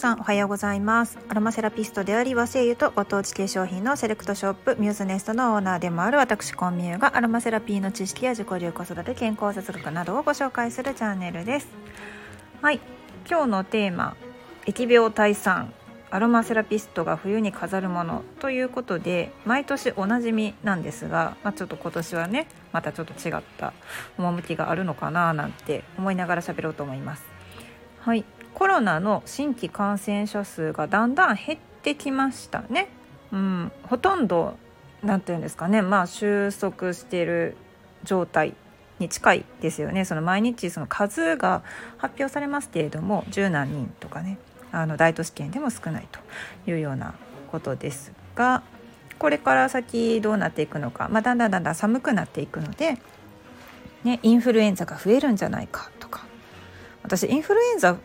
さんおはようございます。アロマセラピストであり和製油とご当地系商品のセレクトショップミューズネストのオーナーでもある私コンミューがアロマセラピーの知識や自己流子育て健康哲学などをご紹介するチャンネルです。はい。今日のテーマ疫病退散。アロマセラピストが冬に飾るものということで毎年おなじみなんですが、まあ、ちょっと今年はねまたちょっと違った趣があるのかななんて思いながら喋ろうと思います。はい。コロナの新規感染者数がだんだん減ってきましたね。うん、ほとんど何て言うんですかね。まあ収束している状態に近いですよね。その毎日その数が発表されますけれども十何人とかね。あの大都市圏でも少ないというようなことですがこれから先どうなっていくのか、まあ、だんだんだんだん寒くなっていくので、ね、インフルエンザが増えるんじゃないかとか。私インフルエンザ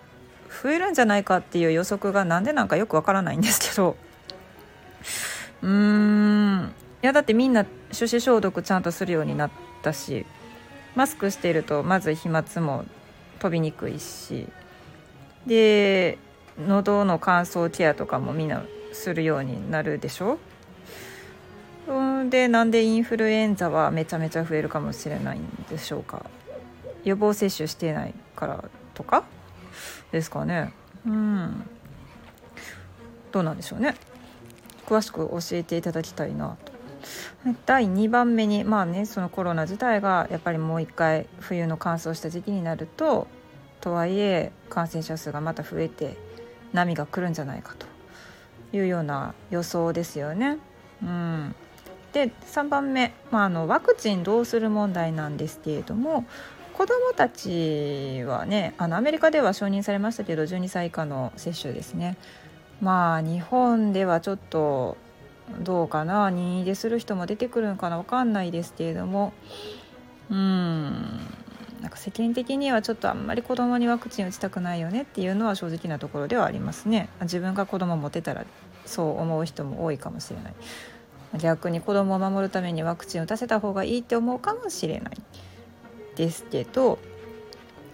増えるんじゃないかっていう予測がなんでなんかよくわからないんですけど。うーん。いやだってみんな手指消毒ちゃんとするようになったしマスクしてるとまず飛沫も飛びにくいしで喉の乾燥ケアとかもみんなするようになるでしょ？でなんでインフルエンザはめちゃめちゃ増えるかもしれないんでしょうか？予防接種してないからとか？ですかね。うん。どうなんでしょうね。詳しく教えていただきたいなと。第2番目にまあねそのコロナ自体がやっぱりもう一回冬の乾燥した時期になるととはいえ感染者数がまた増えて波が来るんじゃないかと。いうような予想ですよね。うん、で3番目、まあ、あのワクチンどうする問題なんですけれども子どもたちはねあのアメリカでは承認されましたけど12歳以下の接種ですね。まあ日本ではちょっとどうかな任意でする人も出てくるのかな分かんないですけれども。うん。なんか世間的にはちょっとあんまり子供にワクチン打ちたくないよねっていうのは正直なところではありますね。自分が子供持てたらそう思う人も多いかもしれない。逆に子供を守るためにワクチン打たせた方がいいって思うかもしれない。ですけど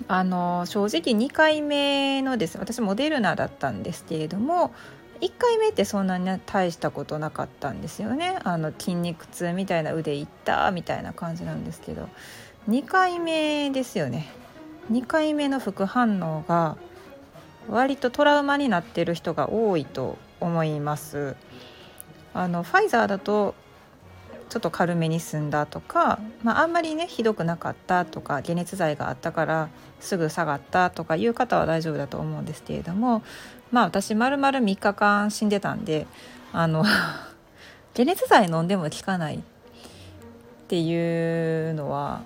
あの正直2回目のです私モデルナだったんですけれども1回目ってそんなに大したことなかったんですよね。あの筋肉痛みたいな腕いったみたいな感じなんですけど2回目ですよね。2回目の副反応が割とトラウマになってる人が多いと思います。あのファイザーだとちょっと軽めに済んだとか、まあ、あんまりねひどくなかったとか解熱剤があったからすぐ下がったとかいう方は大丈夫だと思うんですけれどもまあ私まるまる3日間死んでたんであの 解熱剤飲んでも効かないっていうのは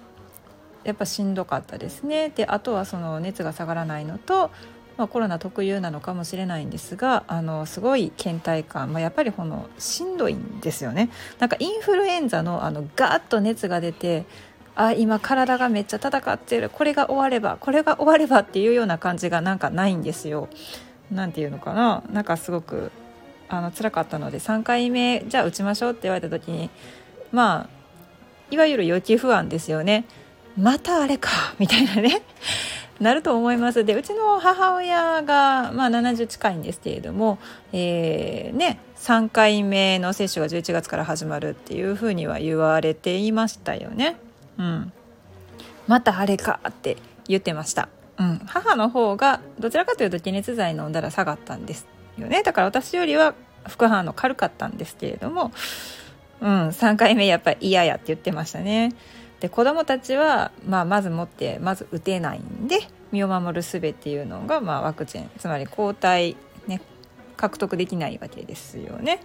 やっぱしんどかったですね。であとはその熱が下がらないのとまあ、コロナ特有なのかもしれないんですがあのすごい倦怠感、まあ、やっぱりこのしんどいんですよね。なんかインフルエンザのあのガーッと熱が出てあ今体がめっちゃ戦っている。これが終わればこれが終わればっていうような感じがなんかないんですよ。なんていうのかな。なんかすごくあの辛かったので3回目じゃあ打ちましょうって言われた時にまあいわゆる予期不安ですよね。またあれかみたいなね。なると思いますでうちの母親が、まあ、70近いんですけれども、えー、ね、3回目の接種が11月から始まるっていうふうには言われていましたよね。うん、またあれかって言ってました。うん、母の方がどちらかというと解熱剤飲んだら下がったんですよねだから私よりは副反応軽かったんですけれども、うん、3回目やっぱり嫌やって言ってましたね。で子どもたちは、まあ、まずもってまず打てないんで身を守る術っていうのが、まあ、ワクチンつまり抗体、ね、獲得できないわけですよね。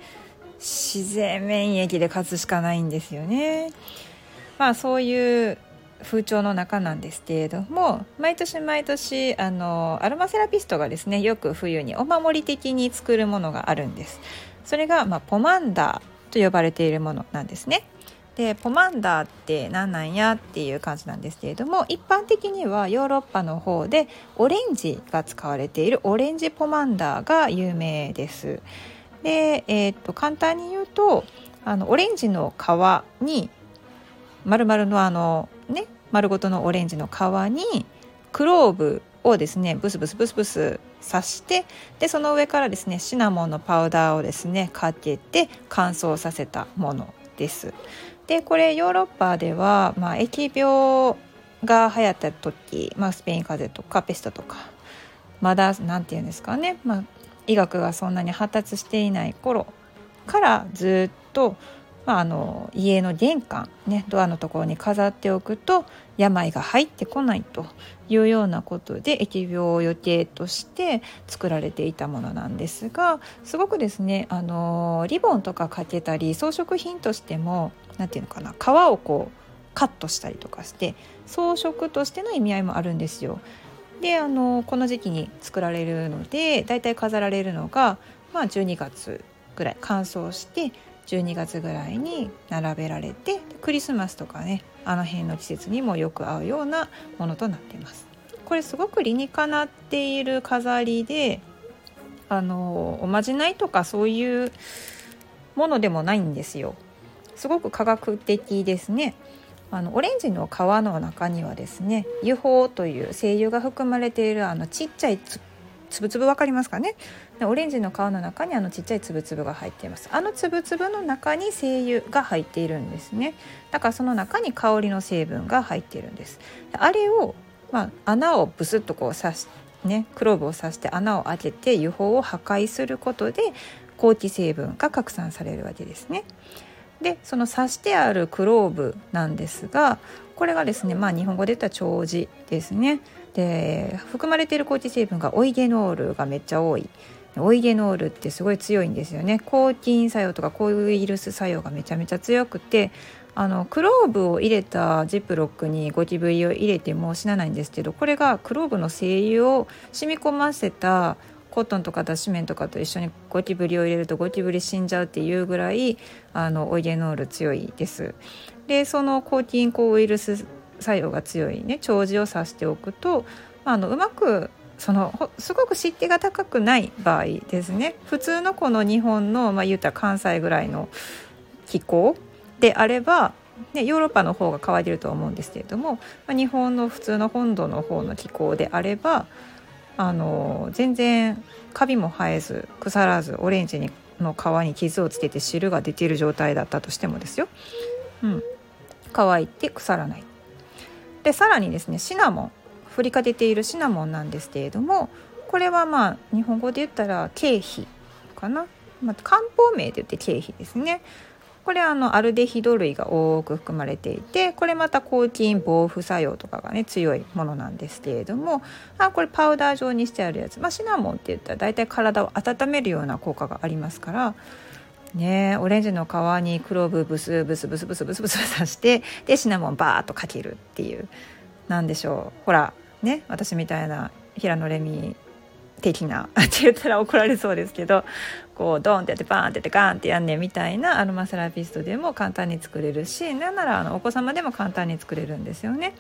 自然免疫で勝つしかないんですよね。まあそういう風潮の中なんですけれども毎年毎年あのアロマセラピストがですねよく冬にお守り的に作るものがあるんです。それが、まあ、ポマンダーと呼ばれているものなんですね。でポマンダーって何なんやっていう感じなんですけれども一般的にはヨーロッパの方でオレンジが使われているオレンジポマンダーが有名です。で、えー、っと簡単に言うとあのオレンジの皮に丸々のあのね丸ごとのオレンジの皮にクローブをですねブスブスブスブス刺してでその上からですねシナモンのパウダーをですねかけて乾燥させたものです。でこれヨーロッパでは、まあ、疫病が流行った時、まあ、スペイン風邪とかペストとかまだ何て言うんですかね、まあ、医学がそんなに発達していない頃からずっとまあ、あの家の玄関、ね、ドアのところに飾っておくと病が入ってこないというようなことで疫病を予定として作られていたものなんですがすごくですねあのリボンとかかけたり装飾品としても何て言うのかな皮をこうカットしたりとかして装飾としての意味合いもあるんですよ。であのこの時期に作られるのでだいたい飾られるのが、まあ、12月ぐらい乾燥して12月ぐらいに並べられてクリスマスとかねあの辺の季節にもよく合うようなものとなっています。これすごく理にかなっている飾りであのおまじないとかそういうものでもないんですよ。すごく科学的ですね。あのオレンジの皮の中にはですね油胞という精油が含まれているあのちっちゃいつぶつぶ分かりますかね？オレンジの皮の中にあのちっちゃいつぶつぶが入っています。あのつぶつぶの中に精油が入っているんですね。だからその中に香りの成分が入っているんです。あれを、まあ、穴をブスッとこう刺しねクローブを刺して穴を開けて油胞を破壊することで香気成分が拡散されるわけですね。でその刺してあるクローブなんですがこれがですねまあ日本語で言ったら長寿ですね。で含まれている抗菌成分がオイゲノールがめっちゃ多いオイゲノールってすごい強いんですよね抗菌作用とか抗ウイルス作用がめちゃめちゃ強くてあのクローブを入れたジップロックにゴキブリを入れても死なないんですけどこれがクローブの精油を染み込ませたコットンとか脱脂綿とかと一緒にゴキブリを入れるとゴキブリ死んじゃうっていうぐらいあのオイゲノール強いです。でその抗菌抗ウイルス作用が強いね長寿をさしておくとあのうまくそのすごく湿気が高くない場合ですね。普通のこの日本の、まあ、言うたら関西ぐらいの気候であれば、ね、ヨーロッパの方が乾いてると思うんですけれども、まあ、日本の普通の本土の方の気候であればあの全然カビも生えず腐らずオレンジにの皮に傷をつけて汁が出ている状態だったとしてもですよ、うん、乾いて腐らないでさらにですねシナモン振りかけているシナモンなんですけれどもこれはまあ日本語で言ったら経費かな、まあ、漢方名で言って経費ですね。これあのアルデヒド類が多く含まれていてこれまた抗菌防腐作用とかがね強いものなんですけれどもあこれパウダー状にしてあるやつ、まあ、シナモンって言ったら大体体を温めるような効果がありますからね。オレンジの皮にクローブブスブスブスブスブスブス刺してでシナモンバーッとかけるっていうなんでしょうほらね私みたいな平野レミ的な って言ったら怒られそうですけどこうドンってやってバーンってやってガーンってやんねんみたいなアロマセラピストでも簡単に作れるしなんならあのお子様でも簡単に作れるんですよね。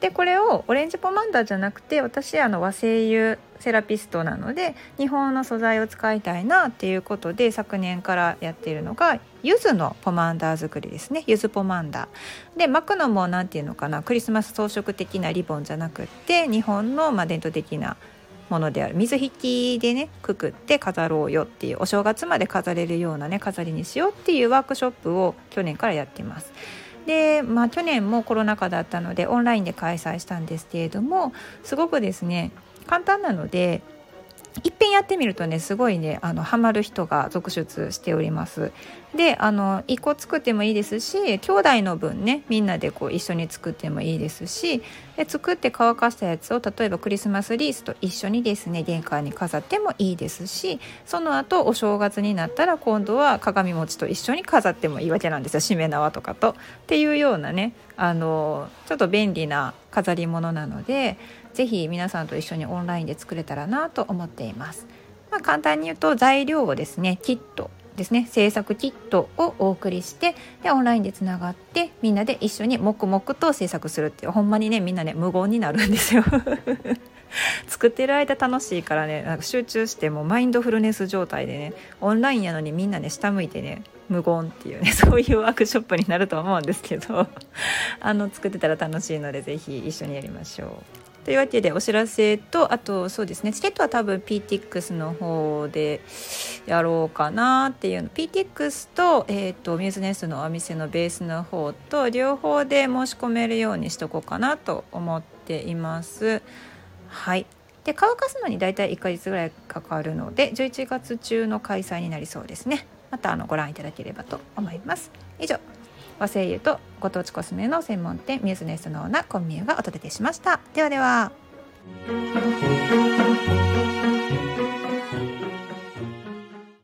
でこれをオレンジポマンダーじゃなくて私あの和製油セラピストなので日本の素材を使いたいなっていうことで昨年からやっているのが柚子のポマンダー作りですね柚子ポマンダーで巻くのも何て言うのかなクリスマス装飾的なリボンじゃなくって日本のま伝統的なものである水引でねくくって飾ろうよっていうお正月まで飾れるようなね飾りにしようっていうワークショップを去年からやってます。でまあ去年もコロナ禍だったのでオンラインで開催したんですけれどもすごくですね簡単なのでいっぺんやってみるとねすごいねあのハマる人が続出しております。であの1個作ってもいいですし兄弟の分ねみんなでこう一緒に作ってもいいですしで作って乾かしたやつを例えばクリスマスリースと一緒にですね玄関に飾ってもいいですしその後お正月になったら今度は鏡餅と一緒に飾ってもいいわけなんですよ。しめ縄とかと。っていうようなねあのちょっと便利な飾り物なのでぜひ皆さんと一緒にオンラインで作れたらなと思っています。まあ、簡単に言うと材料をですねキットですね制作キットをお送りしてでオンラインでつながってみんなで一緒に黙々と制作するっていうほんまにねみんなね無言になるんですよ 作ってる間楽しいからねなんか集中してもうマインドフルネス状態でねオンラインやのにみんなね下向いてね無言っていうね そういうワークショップになると思うんですけどあの作ってたら楽しいので是非一緒にやりましょう。というわけでお知らせとあとそうですねチケットは多分 PTX の方でやろうかなっていうの。PTX と,、えーと、ミューズネスのお店のベースの方と両方で申し込めるようにしとこうかなと思っています。はい。で乾かすのに大体1ヶ月ぐらいかかるので11月中の開催になりそうですね。またあのご覧いただければと思います。以上。和製油とご当地コスメの専門店ミューズネスのオーナーコンミューがお届けしました。ではでは。